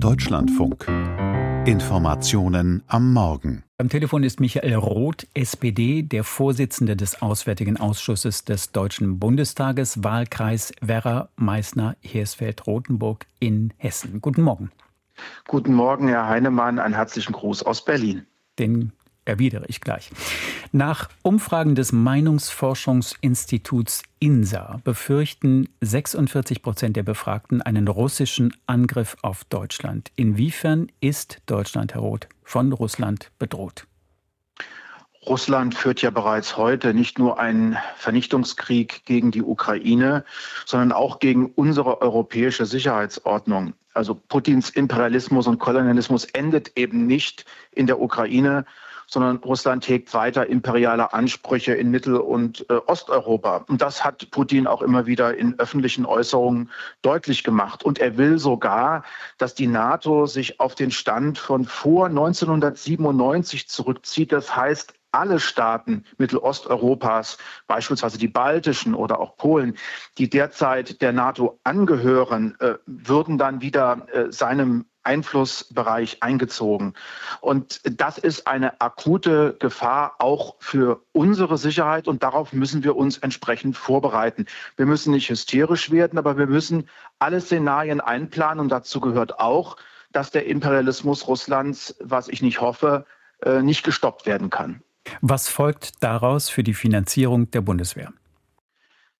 Deutschlandfunk. Informationen am Morgen. Am Telefon ist Michael Roth, SPD, der Vorsitzende des Auswärtigen Ausschusses des Deutschen Bundestages, Wahlkreis Werra, Meißner, Hersfeld, Rothenburg in Hessen. Guten Morgen. Guten Morgen, Herr Heinemann. Einen herzlichen Gruß aus Berlin. Den erwidere ich gleich. Nach Umfragen des Meinungsforschungsinstituts INSA befürchten 46 Prozent der Befragten einen russischen Angriff auf Deutschland. Inwiefern ist Deutschland, Herr Roth, von Russland bedroht? Russland führt ja bereits heute nicht nur einen Vernichtungskrieg gegen die Ukraine, sondern auch gegen unsere europäische Sicherheitsordnung. Also Putins Imperialismus und Kolonialismus endet eben nicht in der Ukraine, sondern Russland hegt weiter imperiale Ansprüche in Mittel- und äh, Osteuropa. Und das hat Putin auch immer wieder in öffentlichen Äußerungen deutlich gemacht. Und er will sogar, dass die NATO sich auf den Stand von vor 1997 zurückzieht. Das heißt, alle Staaten Mittelosteuropas, beispielsweise die baltischen oder auch Polen, die derzeit der NATO angehören, äh, würden dann wieder äh, seinem Einflussbereich eingezogen. Und das ist eine akute Gefahr auch für unsere Sicherheit und darauf müssen wir uns entsprechend vorbereiten. Wir müssen nicht hysterisch werden, aber wir müssen alle Szenarien einplanen und dazu gehört auch, dass der Imperialismus Russlands, was ich nicht hoffe, äh, nicht gestoppt werden kann. Was folgt daraus für die Finanzierung der Bundeswehr?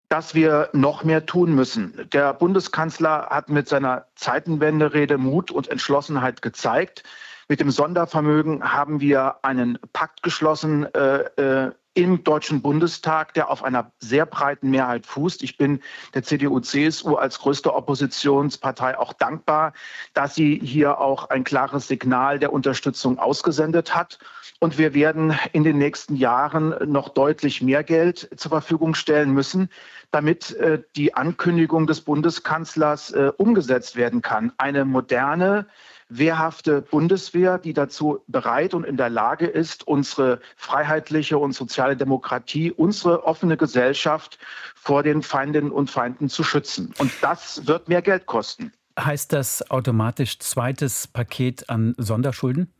Dass wir noch mehr tun müssen. Der Bundeskanzler hat mit seiner Zeitenwende-Rede Mut und Entschlossenheit gezeigt. Mit dem Sondervermögen haben wir einen Pakt geschlossen äh, äh, im Deutschen Bundestag, der auf einer sehr breiten Mehrheit fußt. Ich bin der CDU-CSU als größte Oppositionspartei auch dankbar, dass sie hier auch ein klares Signal der Unterstützung ausgesendet hat. Und wir werden in den nächsten Jahren noch deutlich mehr Geld zur Verfügung stellen müssen, damit äh, die Ankündigung des Bundeskanzlers äh, umgesetzt werden kann. Eine moderne, wehrhafte Bundeswehr, die dazu bereit und in der Lage ist, unsere freiheitliche und soziale Demokratie, unsere offene Gesellschaft vor den Feindinnen und Feinden zu schützen. Und das wird mehr Geld kosten. Heißt das automatisch zweites Paket an Sonderschulden?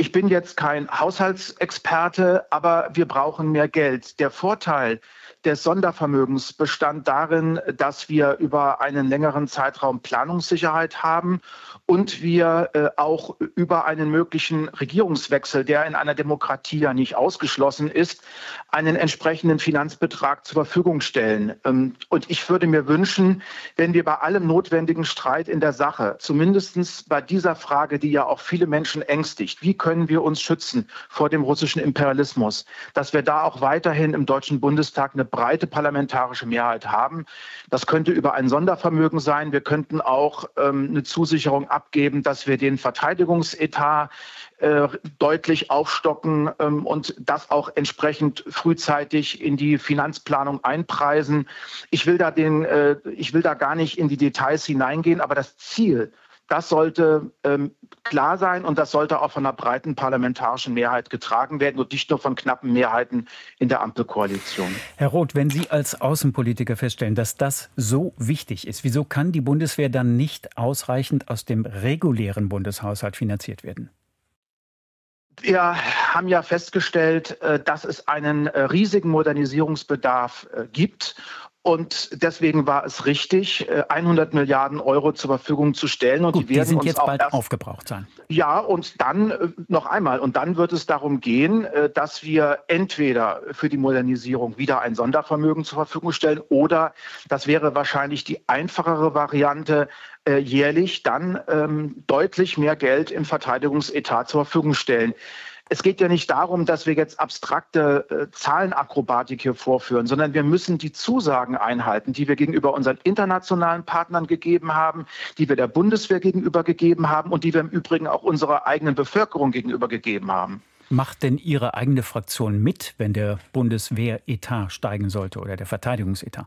Ich bin jetzt kein Haushaltsexperte, aber wir brauchen mehr Geld. Der Vorteil des Sondervermögens bestand darin, dass wir über einen längeren Zeitraum Planungssicherheit haben und wir äh, auch über einen möglichen Regierungswechsel, der in einer Demokratie ja nicht ausgeschlossen ist, einen entsprechenden Finanzbetrag zur Verfügung stellen. Ähm, und ich würde mir wünschen, wenn wir bei allem notwendigen Streit in der Sache, zumindest bei dieser Frage, die ja auch viele Menschen ängstigt, wie können wir uns schützen vor dem russischen Imperialismus, dass wir da auch weiterhin im Deutschen Bundestag eine breite parlamentarische Mehrheit haben. Das könnte über ein Sondervermögen sein. Wir könnten auch ähm, eine Zusicherung abgeben, dass wir den Verteidigungsetat äh, deutlich aufstocken ähm, und das auch entsprechend frühzeitig in die Finanzplanung einpreisen. Ich will da den, äh, ich will da gar nicht in die Details hineingehen, aber das Ziel das sollte ähm, klar sein und das sollte auch von einer breiten parlamentarischen Mehrheit getragen werden und nicht nur von knappen Mehrheiten in der Ampelkoalition. Herr Roth, wenn Sie als Außenpolitiker feststellen, dass das so wichtig ist, wieso kann die Bundeswehr dann nicht ausreichend aus dem regulären Bundeshaushalt finanziert werden? Wir haben ja festgestellt, äh, dass es einen äh, riesigen Modernisierungsbedarf äh, gibt und deswegen war es richtig, 100 äh, Milliarden Euro zur Verfügung zu stellen. Und Gut, die, die sind jetzt bald erst, aufgebraucht sein. Ja, und dann äh, noch einmal, und dann wird es darum gehen, äh, dass wir entweder für die Modernisierung wieder ein Sondervermögen zur Verfügung stellen oder, das wäre wahrscheinlich die einfachere Variante, jährlich dann ähm, deutlich mehr Geld im Verteidigungsetat zur Verfügung stellen es geht ja nicht darum, dass wir jetzt abstrakte äh, Zahlenakrobatik hier vorführen, sondern wir müssen die Zusagen einhalten, die wir gegenüber unseren internationalen Partnern gegeben haben, die wir der Bundeswehr gegenüber gegeben haben und die wir im Übrigen auch unserer eigenen Bevölkerung gegenüber gegeben haben. Macht denn Ihre eigene Fraktion mit, wenn der Bundeswehretat steigen sollte oder der Verteidigungsetat?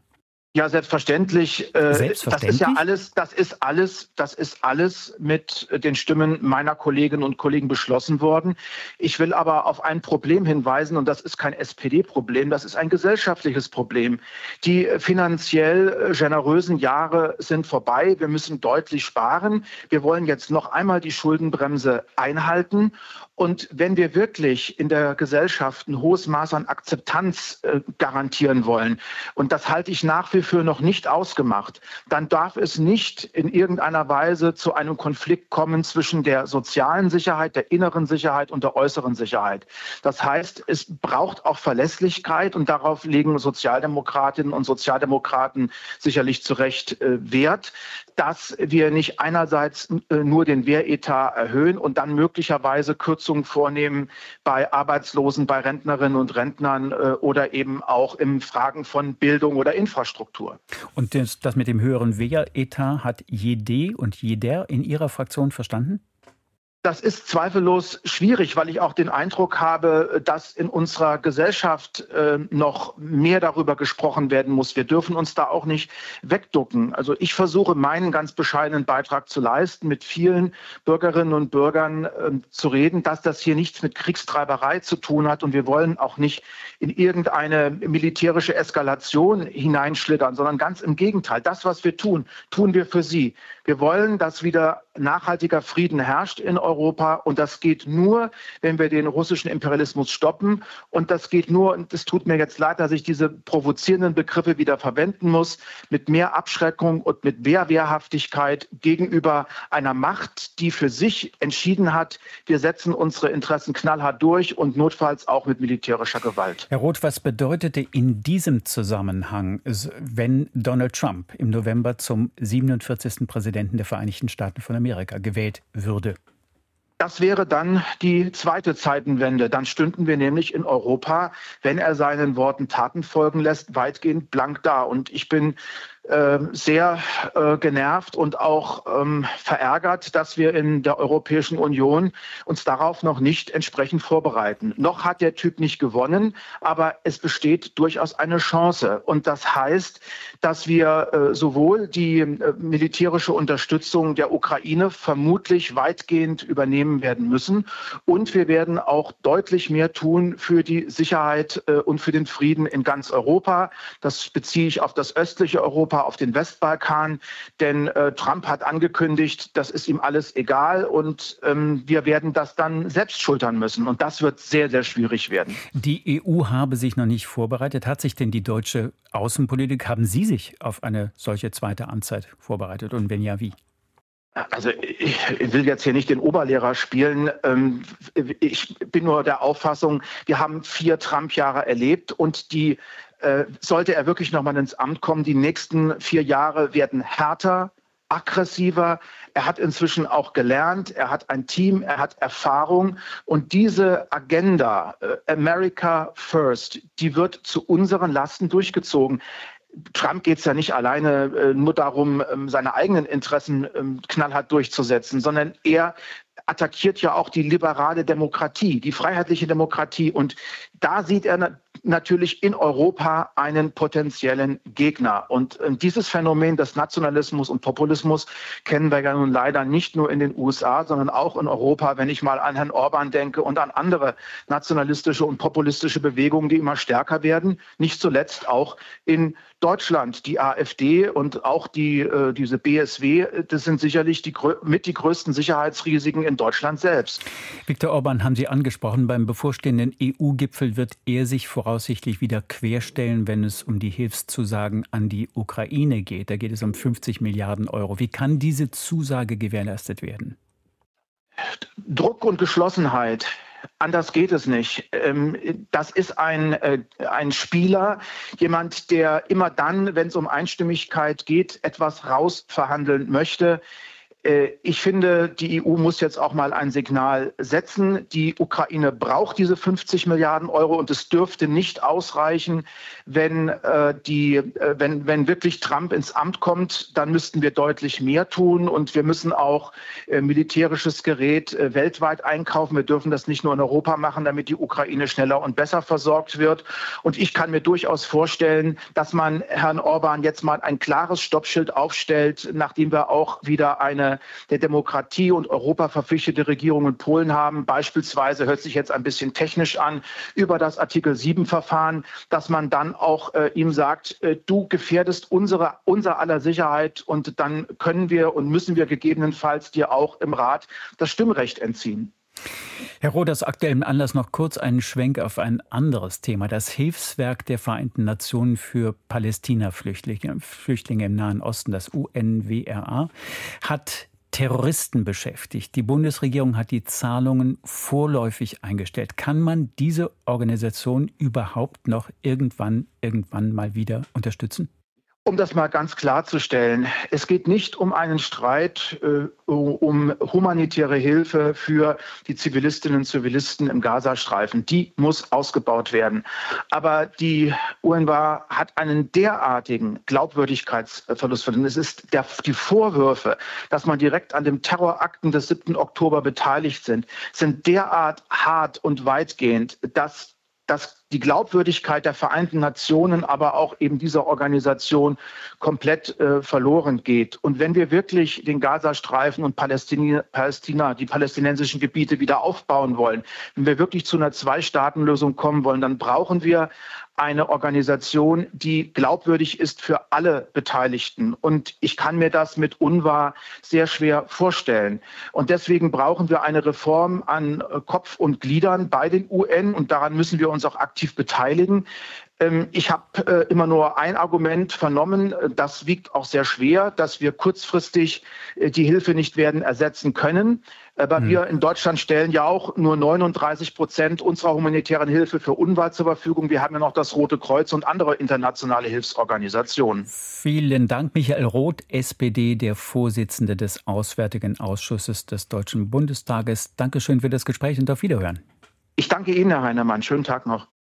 Ja, selbstverständlich. Äh, selbstverständlich. Das ist ja alles, das ist alles, das ist alles mit den Stimmen meiner Kolleginnen und Kollegen beschlossen worden. Ich will aber auf ein Problem hinweisen und das ist kein SPD-Problem, das ist ein gesellschaftliches Problem. Die finanziell generösen Jahre sind vorbei. Wir müssen deutlich sparen. Wir wollen jetzt noch einmal die Schuldenbremse einhalten und wenn wir wirklich in der Gesellschaft ein hohes Maß an Akzeptanz äh, garantieren wollen, und das halte ich nach wie vor noch nicht ausgemacht, dann darf es nicht in irgendeiner Weise zu einem Konflikt kommen zwischen der sozialen Sicherheit, der inneren Sicherheit und der äußeren Sicherheit. Das heißt, es braucht auch Verlässlichkeit und darauf legen Sozialdemokratinnen und Sozialdemokraten sicherlich zu Recht äh, Wert, dass wir nicht einerseits äh, nur den Wehretat erhöhen und dann möglicherweise Kürzungen vornehmen bei Arbeitslosen, bei Rentnerinnen und Rentnern äh, oder eben auch in Fragen von Bildung oder Infrastruktur. Und das, das mit dem höheren Wehretat hat jede und jeder in Ihrer Fraktion verstanden? Das ist zweifellos schwierig, weil ich auch den Eindruck habe, dass in unserer Gesellschaft äh, noch mehr darüber gesprochen werden muss. Wir dürfen uns da auch nicht wegducken. Also ich versuche meinen ganz bescheidenen Beitrag zu leisten, mit vielen Bürgerinnen und Bürgern äh, zu reden, dass das hier nichts mit Kriegstreiberei zu tun hat. Und wir wollen auch nicht in irgendeine militärische Eskalation hineinschlittern, sondern ganz im Gegenteil. Das, was wir tun, tun wir für Sie. Wir wollen, dass wieder nachhaltiger Frieden herrscht in Europa. Und das geht nur, wenn wir den russischen Imperialismus stoppen. Und das geht nur, und es tut mir jetzt leid, dass ich diese provozierenden Begriffe wieder verwenden muss, mit mehr Abschreckung und mit mehr Wehrhaftigkeit gegenüber einer Macht, die für sich entschieden hat, wir setzen unsere Interessen knallhart durch und notfalls auch mit militärischer Gewalt. Herr Roth, was bedeutete in diesem Zusammenhang, wenn Donald Trump im November zum 47. Präsidenten der Vereinigten Staaten von Amerika gewählt würde? Das wäre dann die zweite Zeitenwende. Dann stünden wir nämlich in Europa, wenn er seinen Worten Taten folgen lässt, weitgehend blank da. Und ich bin sehr äh, genervt und auch ähm, verärgert, dass wir in der Europäischen Union uns darauf noch nicht entsprechend vorbereiten. Noch hat der Typ nicht gewonnen, aber es besteht durchaus eine Chance. Und das heißt, dass wir äh, sowohl die äh, militärische Unterstützung der Ukraine vermutlich weitgehend übernehmen werden müssen und wir werden auch deutlich mehr tun für die Sicherheit und für den Frieden in ganz Europa. Das beziehe ich auf das östliche Europa Europa, auf den Westbalkan. Denn äh, Trump hat angekündigt, das ist ihm alles egal und ähm, wir werden das dann selbst schultern müssen. Und das wird sehr, sehr schwierig werden. Die EU habe sich noch nicht vorbereitet. Hat sich denn die deutsche Außenpolitik, haben Sie sich auf eine solche zweite Amtszeit vorbereitet? Und wenn ja, wie? Also ich will jetzt hier nicht den Oberlehrer spielen. Ähm, ich bin nur der Auffassung, wir haben vier Trump-Jahre erlebt und die äh, sollte er wirklich nochmal ins Amt kommen, die nächsten vier Jahre werden härter, aggressiver. Er hat inzwischen auch gelernt, er hat ein Team, er hat Erfahrung. Und diese Agenda, äh, America First, die wird zu unseren Lasten durchgezogen. Trump geht es ja nicht alleine äh, nur darum, ähm, seine eigenen Interessen ähm, knallhart durchzusetzen, sondern er attackiert ja auch die liberale Demokratie, die freiheitliche Demokratie. Und da sieht er natürlich in Europa einen potenziellen Gegner. Und dieses Phänomen des Nationalismus und Populismus kennen wir ja nun leider nicht nur in den USA, sondern auch in Europa, wenn ich mal an Herrn Orban denke und an andere nationalistische und populistische Bewegungen, die immer stärker werden. Nicht zuletzt auch in Deutschland. Die AfD und auch die, äh, diese BSW, das sind sicherlich die, mit die größten Sicherheitsrisiken in Deutschland selbst. Viktor Orban haben Sie angesprochen. Beim bevorstehenden EU-Gipfel wird er sich voraussichtlich wieder querstellen, wenn es um die Hilfszusagen an die Ukraine geht. Da geht es um 50 Milliarden Euro. Wie kann diese Zusage gewährleistet werden? Druck und Geschlossenheit. Anders geht es nicht. Ähm, das ist ein, äh, ein Spieler, jemand, der immer dann, wenn es um Einstimmigkeit geht, etwas rausverhandeln möchte. Äh, ich finde, die EU muss jetzt auch mal ein Signal setzen. Die Ukraine braucht diese 50 Milliarden Euro und es dürfte nicht ausreichen, wenn, äh, die, äh, wenn, wenn wirklich Trump ins Amt kommt, dann müssten wir deutlich mehr tun und wir müssen auch militärisches Gerät weltweit einkaufen. Wir dürfen das nicht nur in Europa machen, damit die Ukraine schneller und besser versorgt wird. Und ich kann mir durchaus vorstellen, dass man Herrn Orban jetzt mal ein klares Stoppschild aufstellt, nachdem wir auch wieder eine der Demokratie und Europa verpflichtete Regierung in Polen haben. Beispielsweise hört sich jetzt ein bisschen technisch an über das Artikel 7 Verfahren, dass man dann auch äh, ihm sagt, äh, du gefährdest unsere, unser aller Sicherheit und dann können wir und müssen wir gegebenenfalls dir auch im Rat das Stimmrecht entziehen. Herr Roth, aus aktuellem Anlass noch kurz einen Schwenk auf ein anderes Thema. Das Hilfswerk der Vereinten Nationen für Palästina-Flüchtlinge Flüchtlinge im Nahen Osten, das UNWRA, hat Terroristen beschäftigt. Die Bundesregierung hat die Zahlungen vorläufig eingestellt. Kann man diese Organisation überhaupt noch irgendwann, irgendwann mal wieder unterstützen? Um das mal ganz klarzustellen, es geht nicht um einen Streit äh, um humanitäre Hilfe für die Zivilistinnen und Zivilisten im Gazastreifen. Die muss ausgebaut werden. Aber die UNRWA hat einen derartigen Glaubwürdigkeitsverlust. Es ist der, die Vorwürfe, dass man direkt an den Terrorakten des 7. Oktober beteiligt sind, sind derart hart und weitgehend, dass dass die Glaubwürdigkeit der Vereinten Nationen, aber auch eben dieser Organisation komplett äh, verloren geht. Und wenn wir wirklich den Gazastreifen und Palästina, Palästina, die palästinensischen Gebiete wieder aufbauen wollen, wenn wir wirklich zu einer Zwei-Staaten-Lösung kommen wollen, dann brauchen wir eine Organisation, die glaubwürdig ist für alle Beteiligten. Und ich kann mir das mit UNWA sehr schwer vorstellen. Und deswegen brauchen wir eine Reform an Kopf und Gliedern bei den UN und daran müssen wir uns auch aktiv beteiligen. Ähm, ich habe äh, immer nur ein Argument vernommen, das wiegt auch sehr schwer, dass wir kurzfristig äh, die Hilfe nicht werden ersetzen können. Aber hm. wir in Deutschland stellen ja auch nur 39 Prozent unserer humanitären Hilfe für UNWA zur Verfügung. Wir haben ja noch das Rote Kreuz und andere internationale Hilfsorganisationen. Vielen Dank, Michael Roth, SPD, der Vorsitzende des Auswärtigen Ausschusses des Deutschen Bundestages. Dankeschön für das Gespräch und auf Wiederhören. Ich danke Ihnen, Herr Heinemann. Schönen Tag noch.